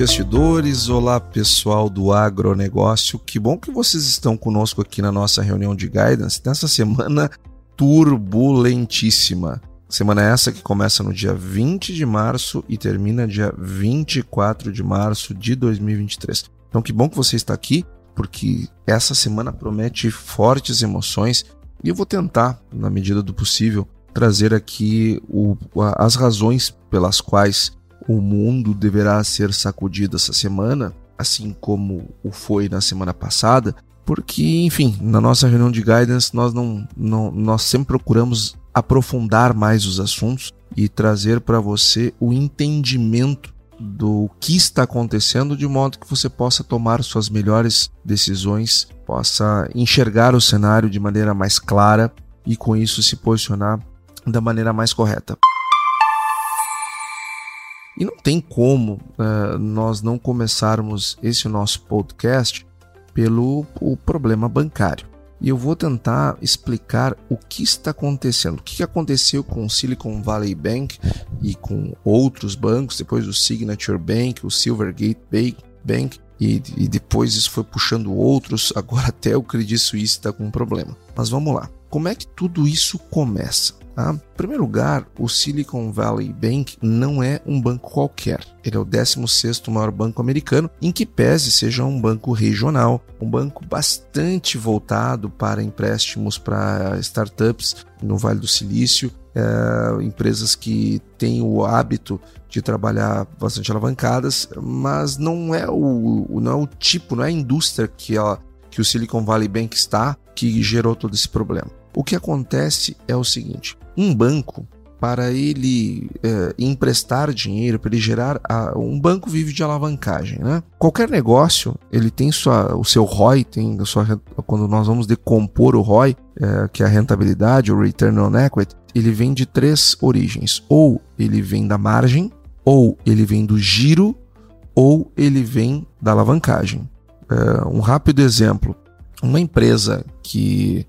Investidores! Olá, pessoal do agronegócio! Que bom que vocês estão conosco aqui na nossa reunião de guidance nessa semana turbulentíssima. Semana essa que começa no dia 20 de março e termina dia 24 de março de 2023. Então, que bom que você está aqui, porque essa semana promete fortes emoções e eu vou tentar, na medida do possível, trazer aqui o, as razões pelas quais o mundo deverá ser sacudido essa semana, assim como o foi na semana passada, porque, enfim, na nossa reunião de guidance nós não, não nós sempre procuramos aprofundar mais os assuntos e trazer para você o entendimento do que está acontecendo de modo que você possa tomar suas melhores decisões, possa enxergar o cenário de maneira mais clara e com isso se posicionar da maneira mais correta. E não tem como uh, nós não começarmos esse nosso podcast pelo o problema bancário. E eu vou tentar explicar o que está acontecendo, o que aconteceu com o Silicon Valley Bank e com outros bancos, depois o Signature Bank, o Silvergate Bank, e, e depois isso foi puxando outros, agora até o Credit Suisse está com um problema. Mas vamos lá, como é que tudo isso começa? Tá? Em primeiro lugar, o Silicon Valley Bank não é um banco qualquer. Ele é o 16º maior banco americano, em que pese seja um banco regional, um banco bastante voltado para empréstimos para startups no Vale do Silício, é, empresas que têm o hábito de trabalhar bastante alavancadas, mas não é o, não é o tipo, não é a indústria que, que o Silicon Valley Bank está que gerou todo esse problema. O que acontece é o seguinte: um banco, para ele é, emprestar dinheiro, para ele gerar. A, um banco vive de alavancagem. Né? Qualquer negócio, ele tem sua, o seu ROI, tem sua, quando nós vamos decompor o ROI, é, que é a rentabilidade, o Return on Equity, ele vem de três origens. Ou ele vem da margem, ou ele vem do giro, ou ele vem da alavancagem. É, um rápido exemplo: uma empresa que,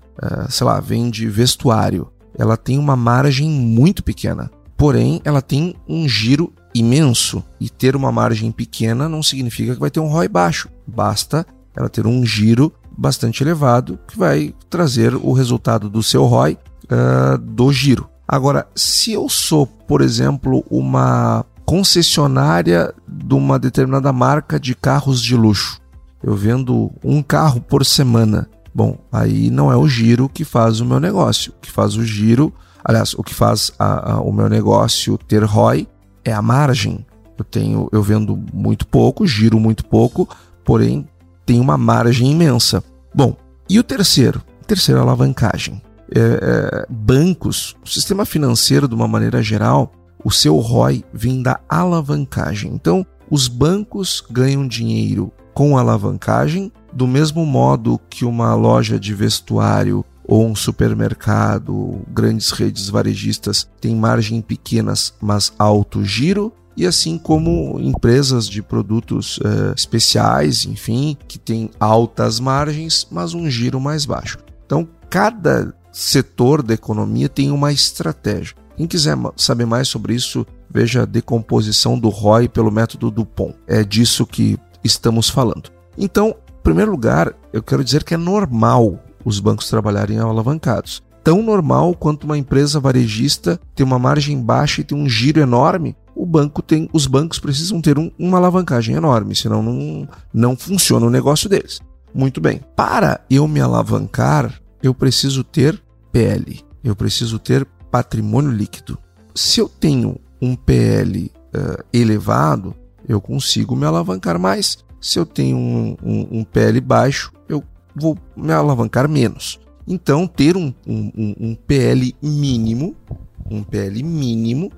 sei lá, vende vestuário ela tem uma margem muito pequena. Porém, ela tem um giro imenso. E ter uma margem pequena não significa que vai ter um ROI baixo. Basta ela ter um giro bastante elevado que vai trazer o resultado do seu ROI uh, do giro. Agora, se eu sou, por exemplo, uma concessionária de uma determinada marca de carros de luxo, eu vendo um carro por semana Bom, aí não é o giro que faz o meu negócio. O que faz o giro, aliás, o que faz a, a, o meu negócio ter ROI é a margem. Eu tenho, eu vendo muito pouco, giro muito pouco, porém tem uma margem imensa. Bom, e o terceiro? O terceiro é a alavancagem. É, é, bancos, o sistema financeiro de uma maneira geral, o seu ROI vem da alavancagem. Então, os bancos ganham dinheiro com alavancagem do mesmo modo que uma loja de vestuário ou um supermercado, grandes redes varejistas têm margem pequenas, mas alto giro, e assim como empresas de produtos eh, especiais, enfim, que têm altas margens, mas um giro mais baixo. Então, cada setor da economia tem uma estratégia. Quem quiser saber mais sobre isso, veja a decomposição do ROI pelo método Dupont. É disso que estamos falando. Então, em primeiro lugar, eu quero dizer que é normal os bancos trabalharem alavancados. Tão normal quanto uma empresa varejista ter uma margem baixa e ter um giro enorme, o banco tem, os bancos precisam ter um, uma alavancagem enorme, senão não, não funciona o negócio deles. Muito bem. Para eu me alavancar, eu preciso ter PL. Eu preciso ter patrimônio líquido. Se eu tenho um PL uh, eh, elevado, eu consigo me alavancar mais. Se eu tenho um, um, um, PL baixo, eu vou me alavancar menos. Então, ter um, um PL mínimo, um PL mínimo,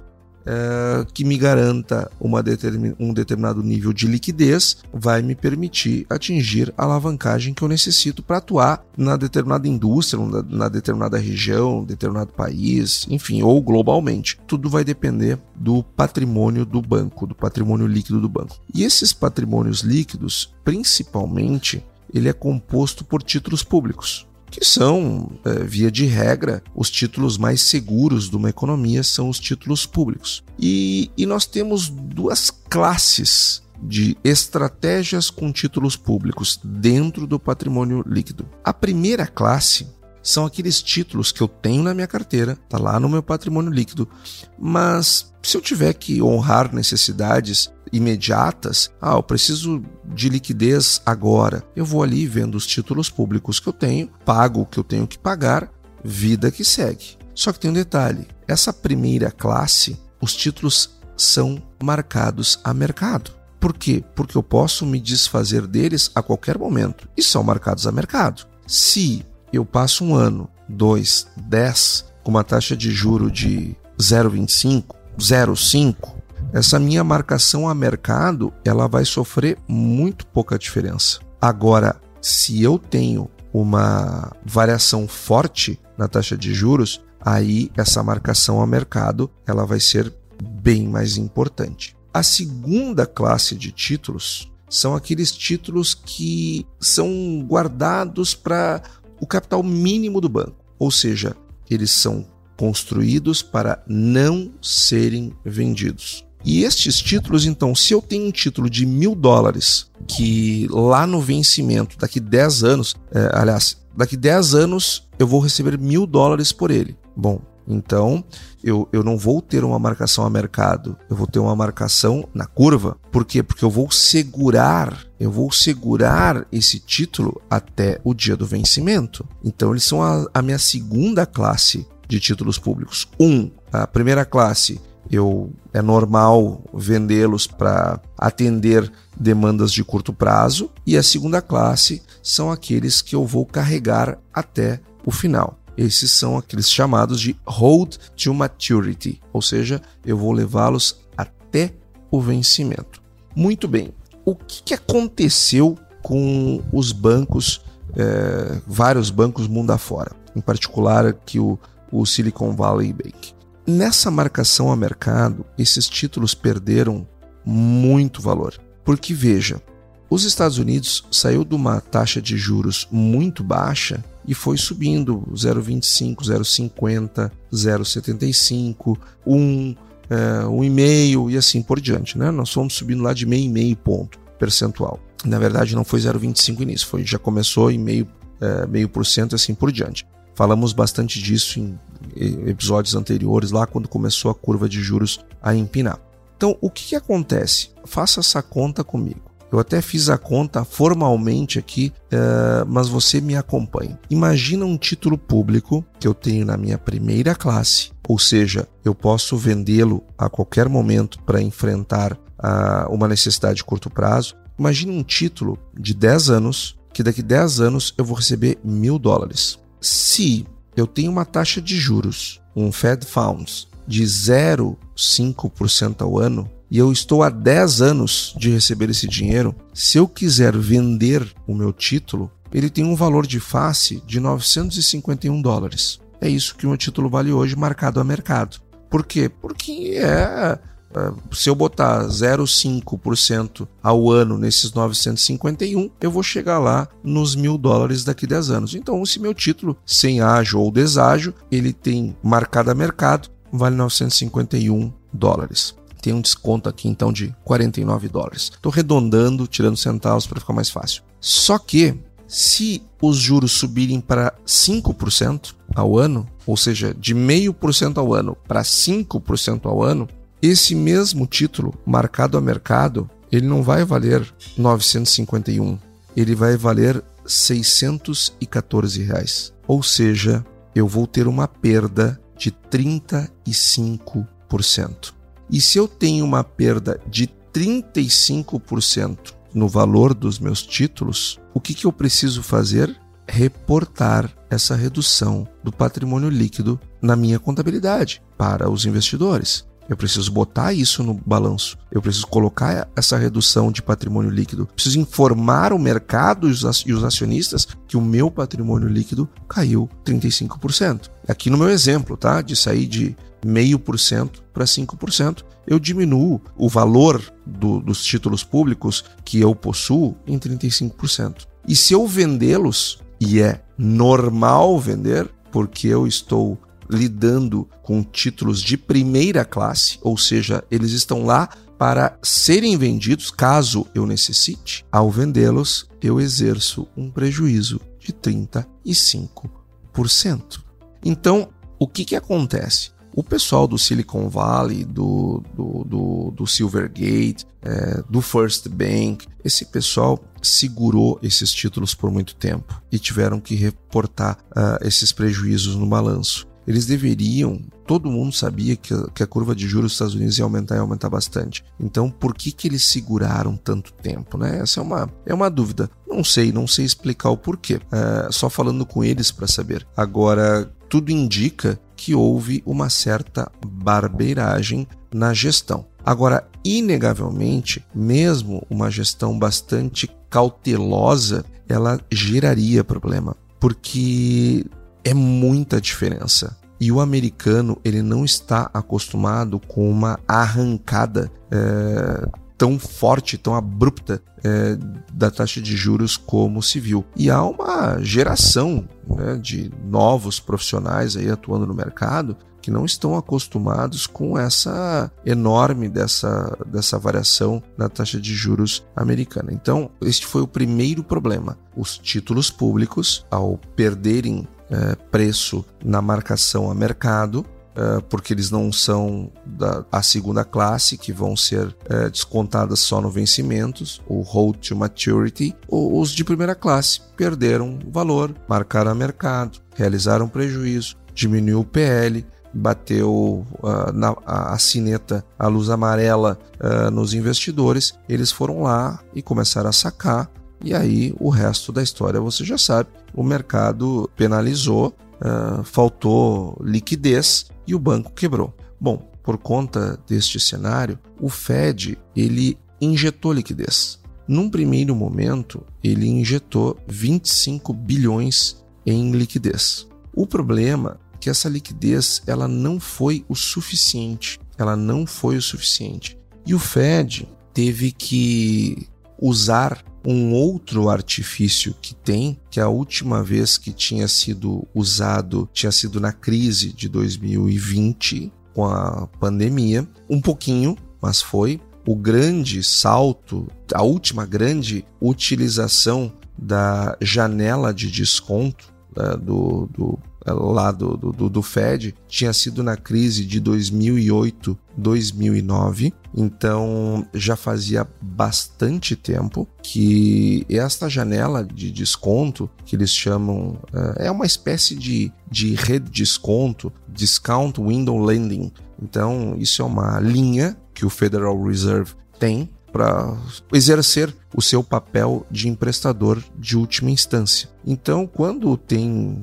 é, que me garanta determin, um determinado nível de liquidez vai me permitir atingir a alavancagem que eu necessito para atuar na determinada indústria, na, na determinada região, determinado país, enfim, ou globalmente. Tudo vai depender do patrimônio do banco, do patrimônio líquido do banco. E esses patrimônios líquidos, principalmente, ele é composto por títulos públicos que são, é, via de regra, os títulos mais seguros de uma economia são os títulos públicos. E, e nós temos duas classes de estratégias com títulos públicos dentro do patrimônio líquido. A primeira classe são aqueles títulos que eu tenho na minha carteira, tá lá no meu patrimônio líquido, mas se eu tiver que honrar necessidades imediatas, ah, eu preciso de liquidez agora. Eu vou ali vendo os títulos públicos que eu tenho, pago o que eu tenho que pagar, vida que segue. Só que tem um detalhe: essa primeira classe, os títulos são marcados a mercado. Por quê? Porque eu posso me desfazer deles a qualquer momento e são marcados a mercado. Se eu passo um ano, dois, dez, com uma taxa de juro de 0,25, 0,5, essa minha marcação a mercado ela vai sofrer muito pouca diferença. Agora, se eu tenho uma variação forte na taxa de juros, aí essa marcação a mercado ela vai ser bem mais importante. A segunda classe de títulos são aqueles títulos que são guardados para o capital mínimo do banco, ou seja, eles são construídos para não serem vendidos. E estes títulos, então, se eu tenho um título de mil dólares que lá no vencimento, daqui 10 anos, é, aliás, daqui 10 anos eu vou receber mil dólares por ele. Bom, então eu, eu não vou ter uma marcação a mercado, eu vou ter uma marcação na curva. Por quê? Porque eu vou segurar, eu vou segurar esse título até o dia do vencimento. Então eles são a, a minha segunda classe de títulos públicos. Um, a primeira classe eu é normal vendê-los para atender demandas de curto prazo e a segunda classe são aqueles que eu vou carregar até o final. Esses são aqueles chamados de hold to maturity, ou seja, eu vou levá-los até o vencimento. Muito bem, o que aconteceu com os bancos, é, vários bancos mundo afora, em particular aqui o, o Silicon Valley Bank? Nessa marcação a mercado, esses títulos perderam muito valor. Porque veja, os Estados Unidos saiu de uma taxa de juros muito baixa e foi subindo 0,25, 0,50, 0,75, 1, é, 1,5 e assim por diante. Né? Nós fomos subindo lá de meio e meio ponto percentual. Na verdade, não foi 0,25 início, foi, já começou em meio, é, meio por cento e assim por diante. Falamos bastante disso em episódios anteriores, lá quando começou a curva de juros a empinar. Então, o que, que acontece? Faça essa conta comigo. Eu até fiz a conta formalmente aqui, uh, mas você me acompanha. Imagina um título público que eu tenho na minha primeira classe, ou seja, eu posso vendê-lo a qualquer momento para enfrentar uh, uma necessidade de curto prazo. Imagine um título de 10 anos, que daqui 10 anos eu vou receber mil dólares. Se eu tenho uma taxa de juros, um Fed Funds, de 0,5% ao ano, e eu estou há 10 anos de receber esse dinheiro, se eu quiser vender o meu título, ele tem um valor de face de 951 dólares. É isso que o meu título vale hoje, marcado a mercado. Por quê? Porque é é, se eu botar 0,5% ao ano nesses 951, eu vou chegar lá nos mil dólares daqui a 10 anos. Então, se meu título, sem ágio ou deságio, ele tem marcado a mercado, vale 951 dólares. Tem um desconto aqui então de 49 dólares. Estou redondando, tirando centavos para ficar mais fácil. Só que se os juros subirem para 5% ao ano, ou seja, de 0,5% ao ano para 5% ao ano, esse mesmo título marcado a mercado, ele não vai valer 951, ele vai valer 614 reais. Ou seja, eu vou ter uma perda de 35%. E se eu tenho uma perda de 35% no valor dos meus títulos, o que, que eu preciso fazer? Reportar essa redução do patrimônio líquido na minha contabilidade para os investidores. Eu preciso botar isso no balanço. Eu preciso colocar essa redução de patrimônio líquido. Preciso informar o mercado e os acionistas que o meu patrimônio líquido caiu 35%. Aqui no meu exemplo, tá? De sair de 0,5% para 5%, eu diminuo o valor do, dos títulos públicos que eu possuo em 35%. E se eu vendê-los, e é normal vender, porque eu estou lidando com títulos de primeira classe, ou seja, eles estão lá para serem vendidos caso eu necessite. Ao vendê-los, eu exerço um prejuízo de 35%. Então, o que, que acontece? O pessoal do Silicon Valley, do, do, do, do Silvergate, é, do First Bank, esse pessoal segurou esses títulos por muito tempo e tiveram que reportar uh, esses prejuízos no balanço eles deveriam. Todo mundo sabia que que a curva de juros dos Estados Unidos ia aumentar e aumentar bastante. Então, por que, que eles seguraram tanto tempo? Né? Essa é uma, é uma dúvida. Não sei, não sei explicar o porquê. É, só falando com eles para saber. Agora, tudo indica que houve uma certa barbeiragem na gestão. Agora, inegavelmente, mesmo uma gestão bastante cautelosa, ela geraria problema, porque é muita diferença. E o americano ele não está acostumado com uma arrancada é, tão forte, tão abrupta é, da taxa de juros como se viu. E há uma geração né, de novos profissionais aí atuando no mercado que não estão acostumados com essa enorme dessa, dessa variação na taxa de juros americana. Então, este foi o primeiro problema. Os títulos públicos, ao perderem é, preço na marcação a mercado, porque eles não são da a segunda classe, que vão ser é, descontadas só no vencimentos, o hold to maturity, ou os de primeira classe perderam valor, marcaram mercado, realizaram prejuízo, diminuiu o PL, bateu uh, na, a, a, sineta, a luz amarela uh, nos investidores, eles foram lá e começaram a sacar e aí o resto da história você já sabe. O mercado penalizou, uh, faltou liquidez e o banco quebrou. Bom, por conta deste cenário, o Fed ele injetou liquidez. Num primeiro momento, ele injetou 25 bilhões em liquidez. O problema é que essa liquidez ela não foi o suficiente. Ela não foi o suficiente. E o Fed teve que usar um outro artifício que tem, que a última vez que tinha sido usado tinha sido na crise de 2020 com a pandemia, um pouquinho, mas foi o grande salto, a última grande utilização da janela de desconto né, do, do lá do, do, do Fed tinha sido na crise de 2008, 2009. Então já fazia bastante tempo que esta janela de desconto, que eles chamam, é uma espécie de, de rede desconto, discount window lending. Então isso é uma linha que o Federal Reserve tem para exercer o seu papel de emprestador de última instância. Então, quando tem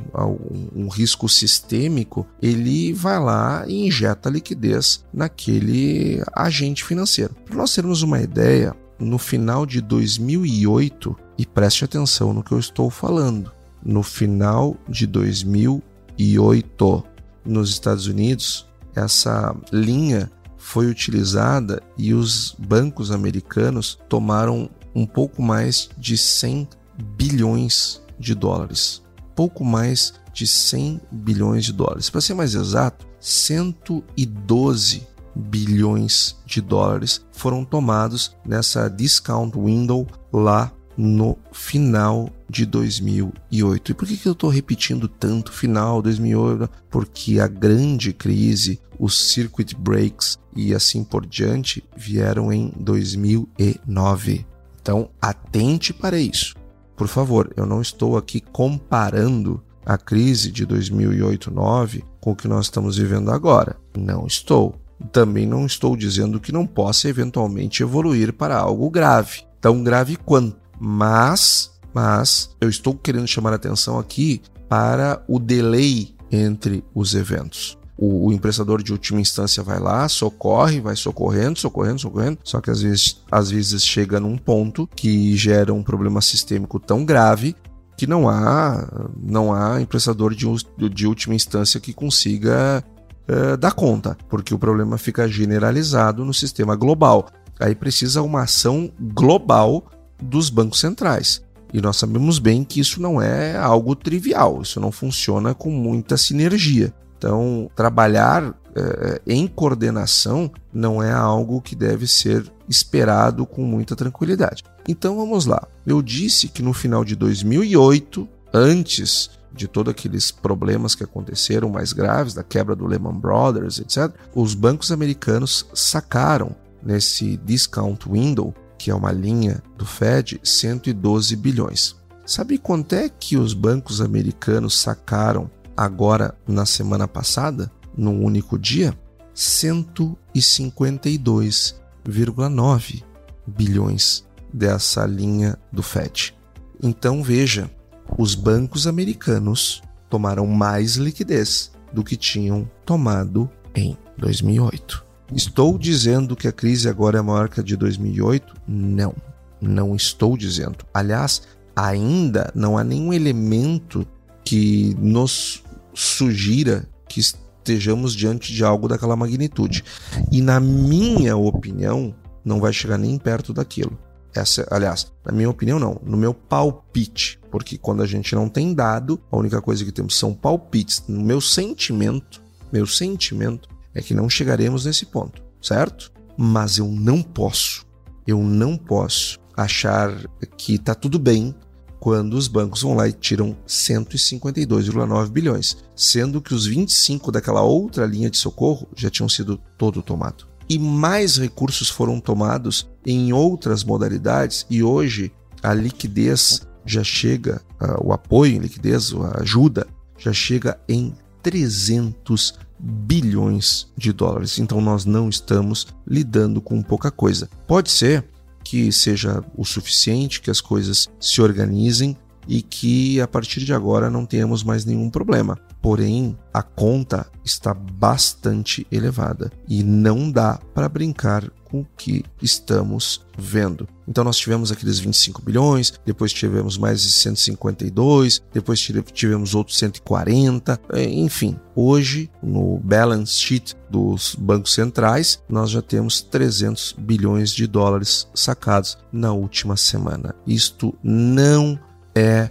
um risco sistêmico, ele vai lá e injeta liquidez naquele agente financeiro. Para nós termos uma ideia, no final de 2008, e preste atenção no que eu estou falando, no final de 2008, nos Estados Unidos, essa linha foi utilizada e os bancos americanos tomaram um pouco mais de 100 bilhões de dólares. Pouco mais de 100 bilhões de dólares. Para ser mais exato, 112 bilhões de dólares foram tomados nessa discount window lá no final de 2008. E por que, que eu estou repetindo tanto final 2008? Porque a grande crise, os circuit breaks e assim por diante vieram em 2009. Então, atente para isso. Por favor, eu não estou aqui comparando a crise de 2008-9 com o que nós estamos vivendo agora. Não estou. Também não estou dizendo que não possa eventualmente evoluir para algo grave, tão grave quanto. Mas, mas eu estou querendo chamar a atenção aqui para o delay entre os eventos. O, o, emprestador de última instância vai lá, socorre, vai socorrendo, socorrendo, socorrendo. Só que às vezes, às vezes chega num ponto que gera um problema sistêmico tão grave que não há, não há emprestador de, de última instância que consiga uh, dar conta, porque o problema fica generalizado no sistema global. Aí precisa uma ação global dos bancos centrais. E nós sabemos bem que isso não é algo trivial, isso não funciona com muita sinergia. Então, trabalhar é, em coordenação não é algo que deve ser esperado com muita tranquilidade. Então, vamos lá. Eu disse que no final de 2008, antes de todos aqueles problemas que aconteceram mais graves, da quebra do Lehman Brothers, etc., os bancos americanos sacaram nesse discount window, que é uma linha do Fed, 112 bilhões. Sabe quanto é que os bancos americanos sacaram agora na semana passada, num único dia? 152,9 bilhões dessa linha do Fed. Então veja, os bancos americanos tomaram mais liquidez do que tinham tomado em 2008. Estou dizendo que a crise agora é maior que a de 2008? Não, não estou dizendo. Aliás, ainda não há nenhum elemento que nos sugira que estejamos diante de algo daquela magnitude. E na minha opinião, não vai chegar nem perto daquilo. Essa, aliás, na minha opinião, não. No meu palpite. Porque quando a gente não tem dado, a única coisa que temos são palpites. No meu sentimento, meu sentimento é que não chegaremos nesse ponto, certo? Mas eu não posso, eu não posso achar que tá tudo bem quando os bancos vão lá e tiram 152,9 bilhões, sendo que os 25 daquela outra linha de socorro já tinham sido todo tomado e mais recursos foram tomados em outras modalidades e hoje a liquidez já chega, o apoio em liquidez, a ajuda já chega em 300 bilhões de dólares. Então nós não estamos lidando com pouca coisa. Pode ser que seja o suficiente, que as coisas se organizem e que a partir de agora não tenhamos mais nenhum problema. Porém, a conta está bastante elevada e não dá para brincar com o que estamos vendo. Então nós tivemos aqueles 25 bilhões, depois tivemos mais de 152, depois tivemos outros 140, é, enfim. Hoje, no balance sheet dos bancos centrais, nós já temos 300 bilhões de dólares sacados na última semana. Isto não é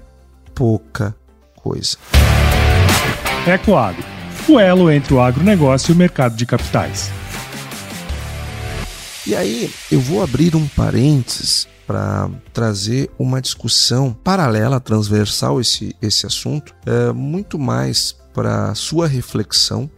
pouca coisa. Ecoagro, o elo entre o agronegócio e o mercado de capitais. E aí, eu vou abrir um parênteses para trazer uma discussão paralela, transversal esse, esse assunto, é, muito mais para sua reflexão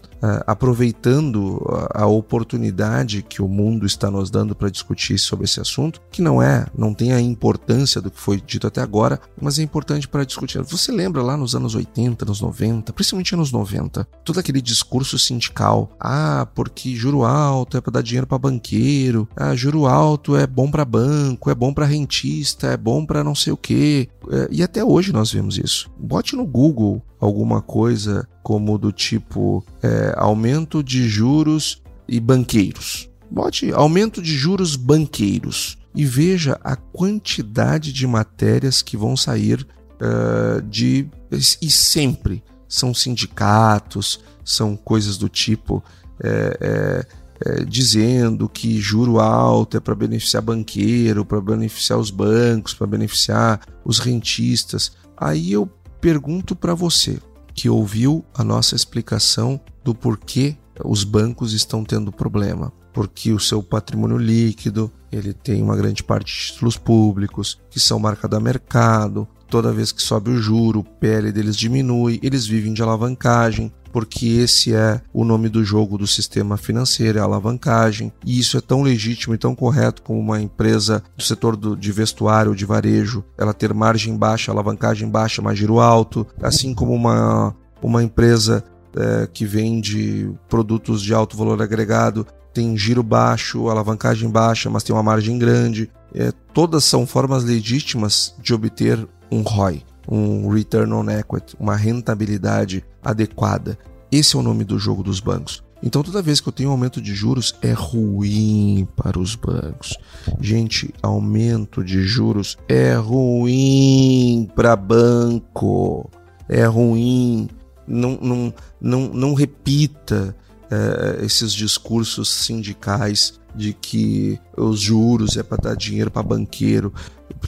aproveitando a, oportunidade que o mundo está nos dando para discutir sobre esse assunto, que não é, não tem a importância do que foi dito até agora, mas é importante para discutir. Você lembra lá nos anos 80, nos 90, principalmente anos 90, todo aquele discurso sindical, ah, porque juro alto é para dar dinheiro para banqueiro, ah, juro alto é bom para banco, é bom para rentista, é bom para não sei o quê. É, e até hoje nós vemos isso. Bote no Google alguma coisa como do tipo é, aumento de juros e banqueiros. Bote aumento de juros banqueiros e veja a quantidade de matérias que vão sair uh, de. E sempre são sindicatos, são coisas do tipo. É, é, é, dizendo que juro alto é para beneficiar banqueiro, para beneficiar os bancos, para beneficiar os rentistas. Aí eu pergunto para você que ouviu a nossa explicação do porquê os bancos estão tendo problema, porque o seu patrimônio líquido ele tem uma grande parte de títulos públicos que são marcados a mercado. Toda vez que sobe o juro, o PL deles diminui, eles vivem de alavancagem, porque esse é o nome do jogo do sistema financeiro, é a alavancagem. E isso é tão legítimo e tão correto como uma empresa do setor do, de vestuário, de varejo, ela ter margem baixa, alavancagem baixa, mas giro alto, assim como uma, uma empresa é, que vende produtos de alto valor agregado tem giro baixo, alavancagem baixa, mas tem uma margem grande. É, todas são formas legítimas de obter um ROI, um Return on Equity, uma rentabilidade adequada. Esse é o nome do jogo dos bancos. Então, toda vez que eu tenho aumento de juros, é ruim para os bancos. Gente, aumento de juros é ruim para banco. É ruim. Não, não, não, não repita é, esses discursos sindicais de que os juros é para dar dinheiro para banqueiro.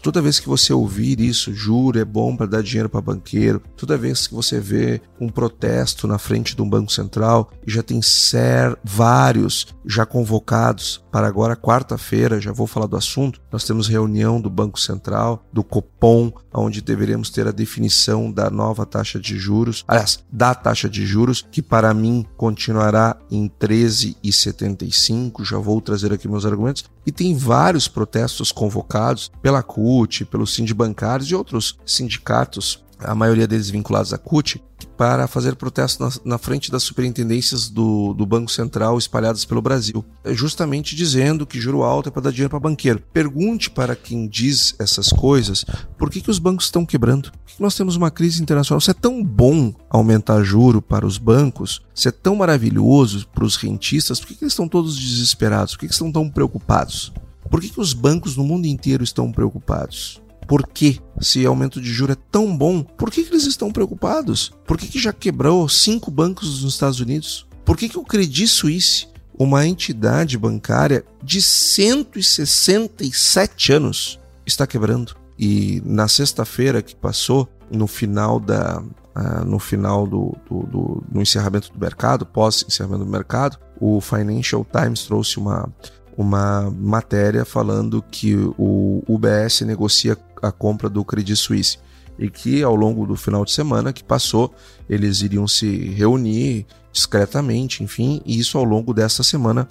Toda vez que você ouvir isso, juro é bom para dar dinheiro para banqueiro. Toda vez que você vê um protesto na frente de um banco central e já tem ser, vários já convocados para agora quarta-feira, já vou falar do assunto. Nós temos reunião do Banco Central, do Copom, onde deveremos ter a definição da nova taxa de juros, aliás, da taxa de juros, que para mim continuará em 13,75. Já vou trazer aqui meus argumentos. E tem vários protestos convocados pela CUT, pelos sindicatos e outros sindicatos a maioria deles vinculados à CUT, para fazer protesto na, na, frente das superintendências do, do, Banco Central espalhadas pelo Brasil, justamente dizendo que juro alto é para dar dinheiro para banqueiro. Pergunte para quem diz essas coisas por que, que os bancos estão quebrando. Por que, que nós temos uma crise internacional? Se é tão bom aumentar juro para os bancos, se é tão maravilhoso para os rentistas, por que, que eles estão todos desesperados? Por que, que estão tão preocupados? Por que, que os bancos no mundo inteiro estão preocupados? Por que, se aumento de juros é tão bom, por que, que eles estão preocupados? Por que, que já quebrou cinco bancos nos Estados Unidos? Por que, que o Credit Suisse, uma entidade bancária de 167 anos, está quebrando? E na sexta-feira que passou, no final da, Uh, no final do, do, do, no encerramento do mercado, pós encerramento do mercado, o Financial Times trouxe uma, uma matéria falando que o UBS negocia a compra do Credit Suisse. E que ao longo do final de semana que passou eles iriam se reunir discretamente, enfim, e isso ao longo desta semana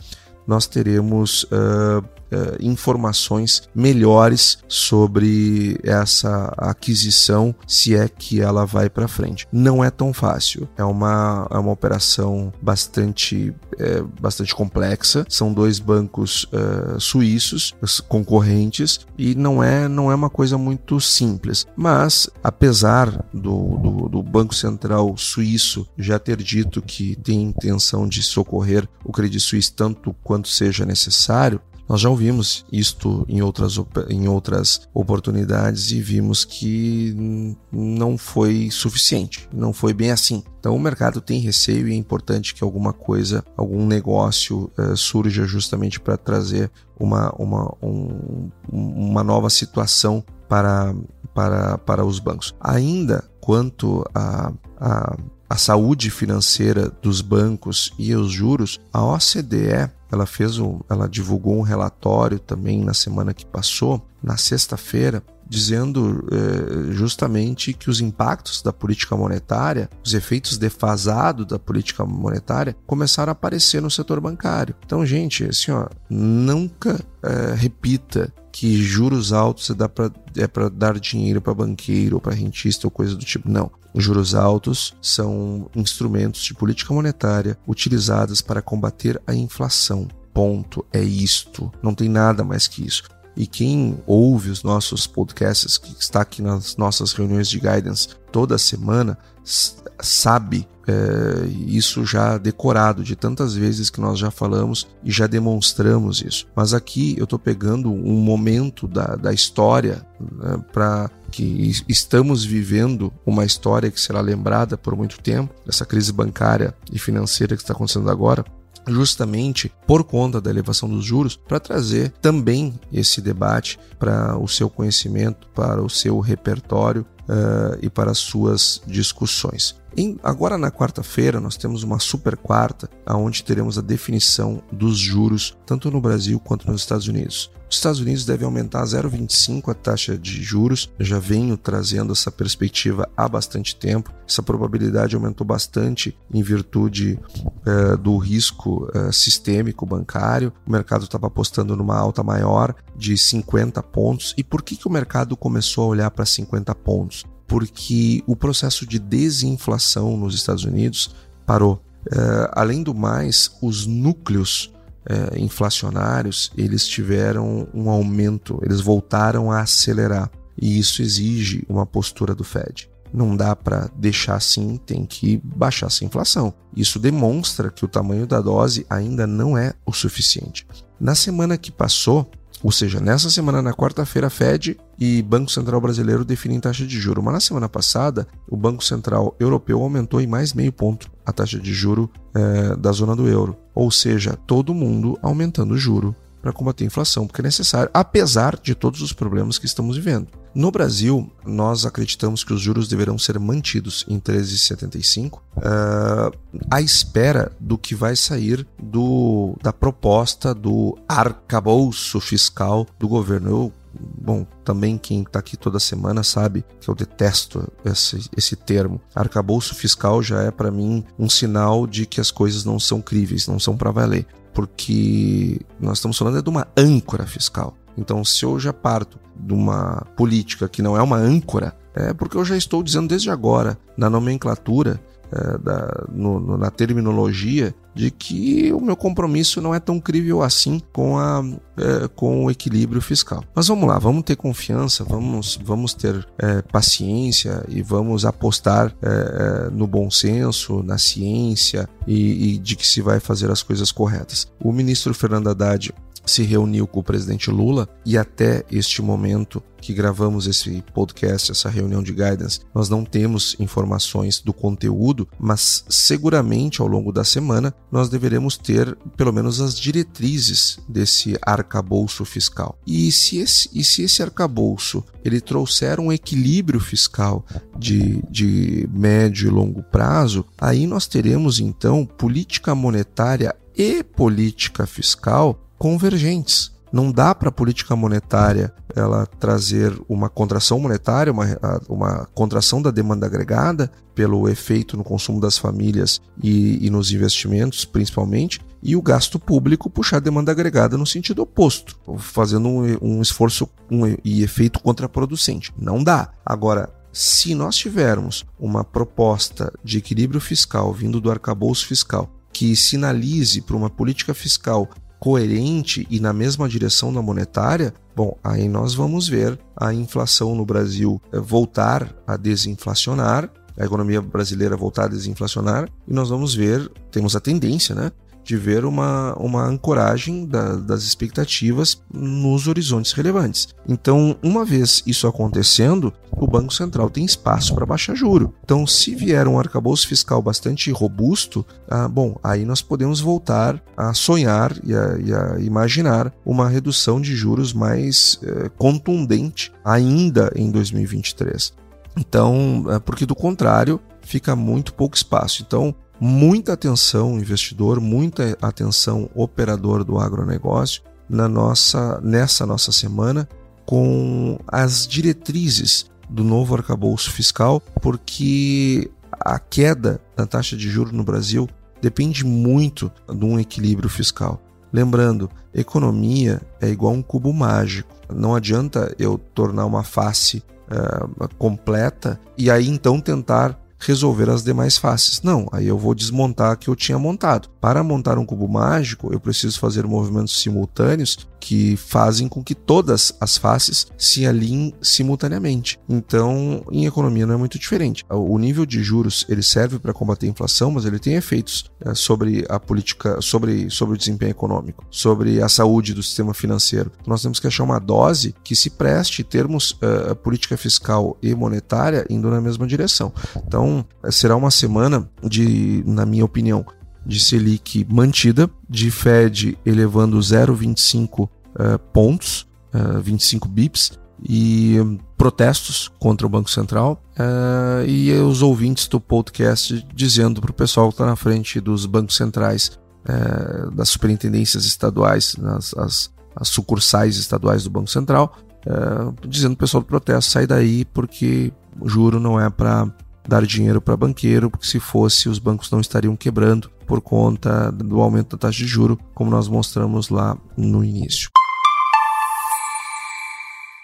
nós teremos uh, uh, informações melhores sobre essa aquisição, se é que ela vai para frente. Não é tão fácil, é uma, é uma operação bastante, é, bastante complexa. São dois bancos uh, suíços concorrentes e não é, não é uma coisa muito simples. Mas, apesar do, do, do Banco Central suíço já ter dito que tem intenção de socorrer o Credit Suisse tanto quanto seja necessário, nós já ouvimos isto em outras, em outras oportunidades e vimos que não foi suficiente, não foi bem assim. Então o mercado tem receio e é importante que alguma coisa, algum negócio uh, surja justamente para trazer uma, uma, um, uma nova situação para, para, para os bancos. Ainda quanto a, a, a saúde financeira dos bancos e os juros, a OCDE ela fez um, ela divulgou um relatório também na semana que passou, na sexta-feira, dizendo eh, justamente que os impactos da política monetária, os efeitos defasados da política monetária, começaram a aparecer no setor bancário. Então, gente, assim, ó, nunca eh, repita que juros altos é para dar dinheiro para banqueiro ou para rentista ou coisa do tipo. Não. Juros altos são instrumentos de política monetária utilizados para combater a inflação. Ponto. É isto. Não tem nada mais que isso. E quem ouve os nossos podcasts, que está aqui nas nossas reuniões de guidance toda semana, sabe é, isso já decorado de tantas vezes que nós já falamos e já demonstramos isso. Mas aqui eu estou pegando um momento da, da história né, para que estamos vivendo uma história que será lembrada por muito tempo, essa crise bancária e financeira que está acontecendo agora, justamente por conta da elevação dos juros, para trazer também esse debate para o seu conhecimento, para o seu repertório uh, e para as suas discussões. Em, agora na quarta-feira nós temos uma super quarta, aonde teremos a definição dos juros tanto no Brasil quanto nos Estados Unidos. Os Estados Unidos devem aumentar 0,25 a taxa de juros. Eu já venho trazendo essa perspectiva há bastante tempo. Essa probabilidade aumentou bastante em virtude uh, do risco uh, sistêmico bancário. O mercado estava apostando numa alta maior de 50 pontos. E por que, que o mercado começou a olhar para 50 pontos? Porque o processo de desinflação nos Estados Unidos parou. Uh, além do mais, os núcleos é, inflacionários, eles tiveram um aumento, eles voltaram a acelerar. E isso exige uma postura do Fed. Não dá para deixar assim, tem que baixar essa inflação. Isso demonstra que o tamanho da dose ainda não é o suficiente. Na semana que passou, ou seja, nessa semana, na quarta-feira, Fed e Banco Central Brasileiro definem taxa de juro. Mas na semana passada, o Banco Central Europeu aumentou em mais meio ponto a taxa de juro é, da zona do euro. Ou seja, todo mundo aumentando o juro para combater a inflação, porque é necessário, apesar de todos os problemas que estamos vivendo. No Brasil, nós acreditamos que os juros deverão ser mantidos em 13,75, uh, à espera do que vai sair do, da proposta do arcabouço fiscal do governo. Eu bom, também quem está aqui toda semana sabe que eu detesto esse, esse termo. Arcabouço fiscal já é para mim um sinal de que as coisas não são críveis, não são para valer, porque nós estamos falando é de uma âncora fiscal. Então, se eu já parto de uma política que não é uma âncora, é porque eu já estou dizendo desde agora, na nomenclatura, é, da, no, no, na terminologia, de que o meu compromisso não é tão crível assim com, a, é, com o equilíbrio fiscal. Mas vamos lá, vamos ter confiança, vamos, vamos ter é, paciência e vamos apostar é, é, no bom senso, na ciência e, e de que se vai fazer as coisas corretas. O ministro Fernando Haddad se reuniu com o presidente Lula e até este momento que gravamos esse podcast, essa reunião de guidance, nós não temos informações do conteúdo, mas seguramente ao longo da semana nós deveremos ter pelo menos as diretrizes desse arcabouço fiscal. E se esse, e se esse arcabouço ele trouxer um equilíbrio fiscal de, de médio e longo prazo, aí nós teremos então política monetária e política fiscal convergentes. Não dá para a política monetária ela trazer uma contração monetária, uma, uma contração da demanda agregada pelo efeito no consumo das famílias e, e nos investimentos, principalmente, e o gasto público puxar a demanda agregada no sentido oposto, fazendo um, um esforço um, e efeito contraproducente. Não dá. Agora, se nós tivermos uma proposta de equilíbrio fiscal vindo do arcabouço fiscal que sinalize para uma política fiscal coerente e na mesma direção da monetária, bom, aí nós vamos ver a inflação no Brasil eh, voltar a desinflacionar, a economia brasileira voltar a desinflacionar, e nós vamos ver, temos a tendência, né, de ver uma, uma ancoragem da, das expectativas nos horizontes relevantes. Então, uma vez isso acontecendo, o Banco Central tem espaço para baixar juro. Então, se vier um arcabouço fiscal bastante robusto, ah, bom, aí nós podemos voltar a sonhar e a, e a imaginar uma redução de juros mais eh, contundente ainda em 2023. Então, é porque do contrário, fica muito pouco espaço. Então, muita atenção investidor, muita atenção operador do agronegócio na nossa nessa nossa semana com as diretrizes do novo arcabouço fiscal, porque a queda da taxa de juros no Brasil depende muito de um equilíbrio fiscal. Lembrando, economia é igual um cubo mágico. Não adianta eu tornar uma face uh, completa e aí então tentar resolver as demais faces. Não, aí eu vou desmontar o que eu tinha montado. Para montar um cubo mágico, eu preciso fazer movimentos simultâneos que fazem com que todas as faces se alinhem simultaneamente. Então, em economia não é muito diferente. O nível de juros ele serve para combater a inflação, mas ele tem efeitos é, sobre a política, sobre, sobre o desempenho econômico, sobre a saúde do sistema financeiro. Nós temos que achar uma dose que se preste termos uh, política fiscal e monetária indo na mesma direção. Então, será uma semana de, na minha opinião, de Selic mantida, de Fed elevando 0,25 uh, pontos, uh, 25 bips, e protestos contra o Banco Central uh, e os ouvintes do podcast dizendo para o pessoal que está na frente dos bancos centrais, das superintendências estaduais, nas, as, as sucursais estaduais do Banco Central, dizendo para o pessoal do protesto sai daí porque juro não é para dar dinheiro para banqueiro, porque se fosse os bancos não estariam quebrando por conta do aumento da taxa de juro, como nós mostramos lá no início.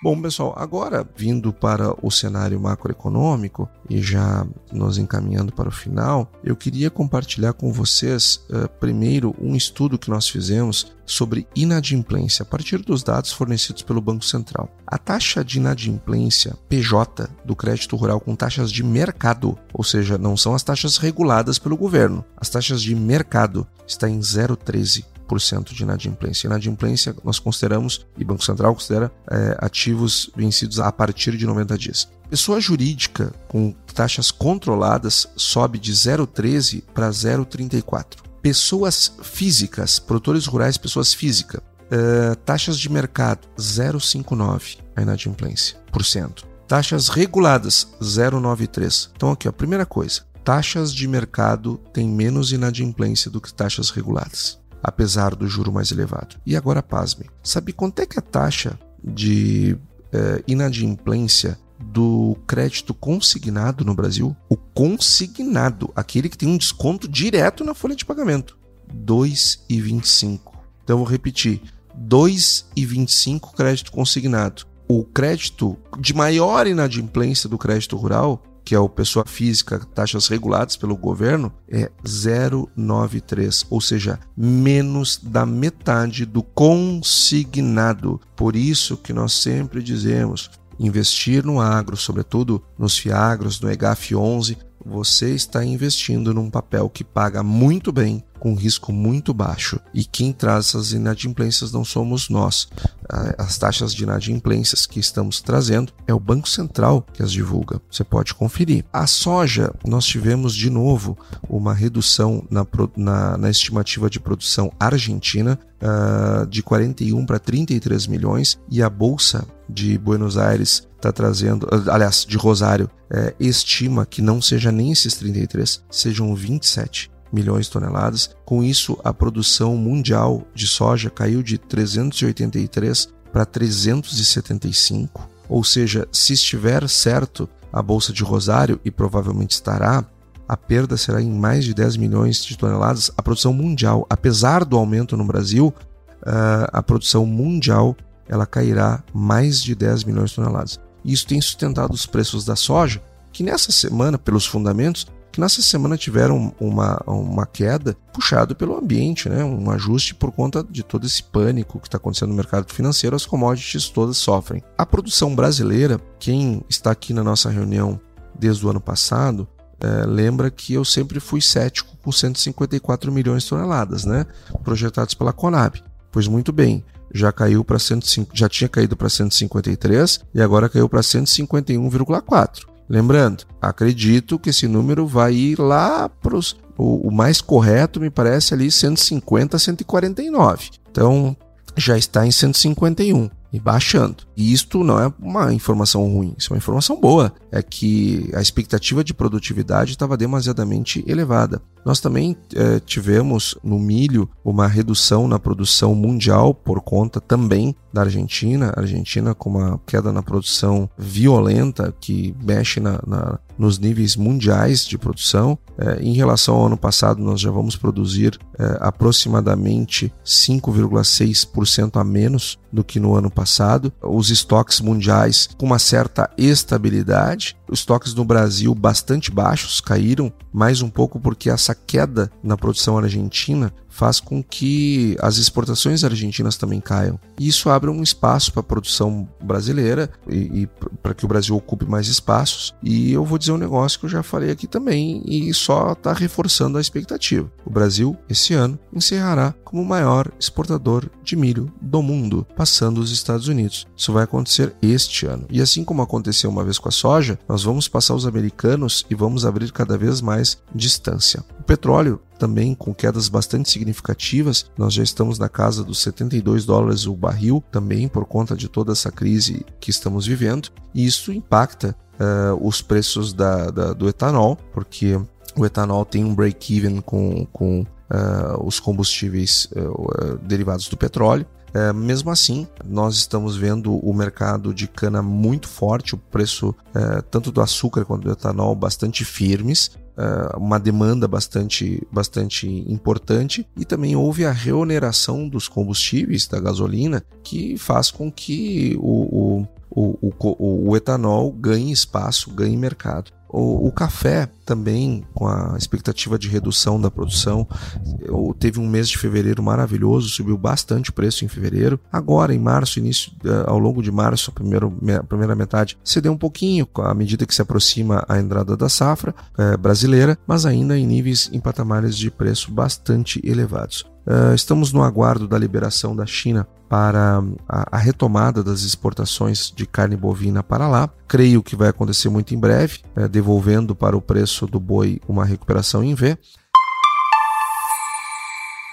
Bom, pessoal, agora vindo para o cenário macroeconômico e já nos encaminhando para o final, eu queria compartilhar com vocês uh, primeiro um estudo que nós fizemos sobre inadimplência a partir dos dados fornecidos pelo Banco Central. A taxa de inadimplência PJ do crédito rural com taxas de mercado, ou seja, não são as taxas reguladas pelo governo, as taxas de mercado, está em 0,13 de inadimplência. Inadimplência nós consideramos, e Banco Central considera, é, ativos vencidos a partir de 90 dias. Pessoa jurídica com taxas controladas sobe de 0,13 para 0,34. Pessoas físicas, produtores rurais, pessoas físicas, é, taxas de mercado 0,59 a inadimplência por cento. Taxas reguladas 0,93. Então aqui, a primeira coisa, taxas de mercado têm menos inadimplência do que taxas reguladas apesar do juro mais elevado. E agora, pasme, sabe quanto é que a taxa de eh, inadimplência do crédito consignado no Brasil? O consignado, aquele que tem um desconto direto na folha de pagamento, 2,25. Então vou repetir, 2,25 crédito consignado. O crédito de maior inadimplência do crédito rural que é o pessoa física, taxas reguladas pelo governo, é 0,93, ou seja, menos da metade do consignado. Por isso que nós sempre dizemos, investir no agro, sobretudo nos fiagros, no EGAF 11, você está investindo num papel que paga muito bem, com risco muito baixo. E quem traz essas inadimplências não somos nós. As taxas de inadimplências que estamos trazendo é o Banco Central que as divulga. Você pode conferir. A soja, nós tivemos de novo uma redução na, na, na estimativa de produção argentina uh, de 41 para 33 milhões e a Bolsa de Buenos Aires está trazendo, aliás, de Rosário, é, estima que não seja nem esses 33, sejam 27 milhões de toneladas. Com isso, a produção mundial de soja caiu de 383 para 375. Ou seja, se estiver certo a bolsa de Rosário e provavelmente estará, a perda será em mais de 10 milhões de toneladas. A produção mundial, apesar do aumento no Brasil, a produção mundial ela cairá mais de 10 milhões de toneladas. Isso tem sustentado os preços da soja, que nessa semana, pelos fundamentos, que nessa semana tiveram uma, uma queda puxado pelo ambiente, né? um ajuste por conta de todo esse pânico que está acontecendo no mercado financeiro, as commodities todas sofrem. A produção brasileira, quem está aqui na nossa reunião desde o ano passado, é, lembra que eu sempre fui cético com 154 milhões de toneladas, né? projetados pela Conab. Pois muito bem, já caiu para já tinha caído para 153 e agora caiu para 151,4. Lembrando, acredito que esse número vai ir lá para. O, o mais correto me parece ali 150 149. Então já está em 151 e baixando. E isto não é uma informação ruim, isso é uma informação boa. É que a expectativa de produtividade estava demasiadamente elevada. Nós também eh, tivemos no milho uma redução na produção mundial por conta também da Argentina. A Argentina com uma queda na produção violenta que mexe na, na, nos níveis mundiais de produção. Eh, em relação ao ano passado, nós já vamos produzir eh, aproximadamente 5,6% a menos do que no ano passado. Os estoques mundiais com uma certa estabilidade os estoques no Brasil bastante baixos, caíram mais um pouco porque essa queda na produção argentina faz com que as exportações argentinas também caiam. E isso abre um espaço para a produção brasileira e, e para que o Brasil ocupe mais espaços. E eu vou dizer um negócio que eu já falei aqui também e só está reforçando a expectativa. O Brasil, esse ano, encerrará como o maior exportador de milho do mundo, passando os Estados Unidos. Isso vai acontecer este ano. E assim como aconteceu uma vez com a soja, nós vamos passar os americanos e vamos abrir cada vez mais distância. petróleo também com quedas bastante significativas. Nós já estamos na casa dos 72 dólares o barril, também por conta de toda essa crise que estamos vivendo. E isso impacta uh, os preços da, da, do etanol, porque o etanol tem um break-even com, com uh, os combustíveis uh, derivados do petróleo. É, mesmo assim, nós estamos vendo o mercado de cana muito forte, o preço é, tanto do açúcar quanto do etanol bastante firmes, uma demanda bastante, bastante importante e também houve a reoneração dos combustíveis, da gasolina, que faz com que o, o, o, o, o etanol ganhe espaço, ganhe mercado. O, o, café também, com a expectativa de redução da produção, teve um mês de fevereiro maravilhoso, subiu bastante o preço em fevereiro. Agora, em março, início, eh, ao longo de março, a primeira, a primeira metade, cedeu um pouquinho à medida que se aproxima a entrada da safra é, brasileira, mas ainda em níveis em patamares de preço bastante elevados. Uh, estamos no aguardo da liberação da China para a, a, retomada das exportações de carne bovina para lá. Creio que vai acontecer muito em breve, uh, devolvendo para o preço do boi uma recuperação em V.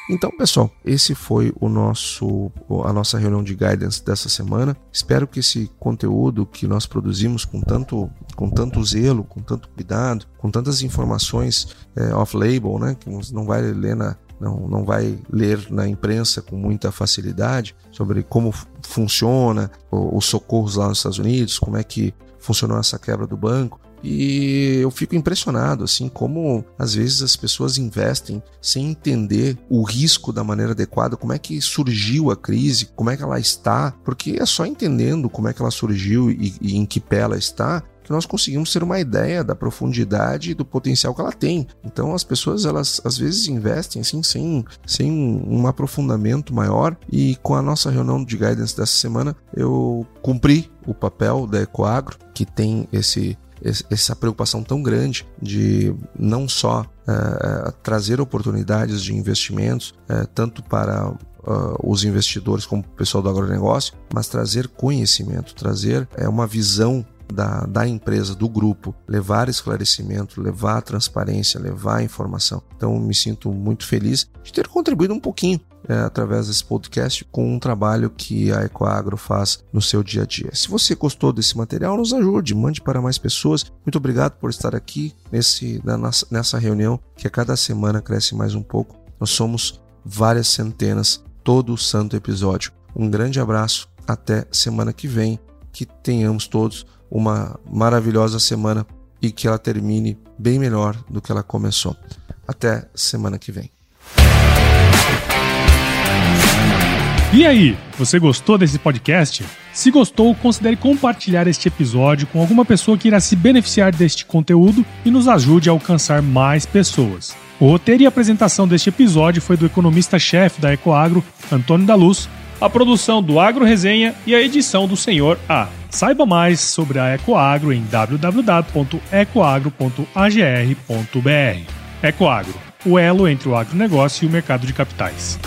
Então, pessoal, esse foi o nosso a nossa reunião de guidance dessa semana. Espero que esse conteúdo que nós produzimos com tanto com tanto zelo, com tanto cuidado, com tantas informações é, off-label, né, que não vai ler na, não, não vai ler na imprensa com muita facilidade sobre como funciona os socorros lá nos Estados Unidos, como é que funcionou essa quebra do banco. E eu fico impressionado, assim, como às vezes as pessoas investem sem entender o risco da maneira adequada, como é que surgiu a crise, como é que ela está, porque é só entendendo como é que ela surgiu e, e em que pé ela está que nós conseguimos ter uma ideia da profundidade e do potencial que ela tem. Então as pessoas elas às vezes investem assim sem, sem um aprofundamento maior e com a nossa reunião de guidance dessa semana eu cumpri o papel da Ecoagro que tem esse essa preocupação tão grande de não só uh, trazer oportunidades de investimentos, uh, tanto para uh, os investidores como o pessoal do agronegócio, mas trazer conhecimento, trazer uh, uma visão da, da empresa, do grupo, levar esclarecimento, levar transparência, levar informação. Então, me sinto muito feliz de ter contribuído um pouquinho é, através desse podcast com um trabalho que a Ecoagro faz no seu dia a dia. Se você gostou desse material, nos ajude, mande para mais pessoas. Muito obrigado por estar aqui nesse, nessa reunião que a cada semana cresce mais um pouco. Nós somos várias centenas todo o santo episódio. Um grande abraço, até semana que vem. Que tenhamos todos uma maravilhosa semana e que ela termine bem melhor do que ela começou. Até semana que vem. E aí, você gostou desse podcast? Se gostou, considere compartilhar este episódio com alguma pessoa que irá se beneficiar deste conteúdo e nos ajude a alcançar mais pessoas. O roteiro e apresentação deste episódio foi do economista-chefe da Ecoagro, Antônio da Luz, a produção do Agro Resenha e a edição do Senhor A. Saiba mais sobre a Ecoagro em www.ecoagro.agr.br. Ecoagro, o elo entre o agronegócio e o mercado de capitais.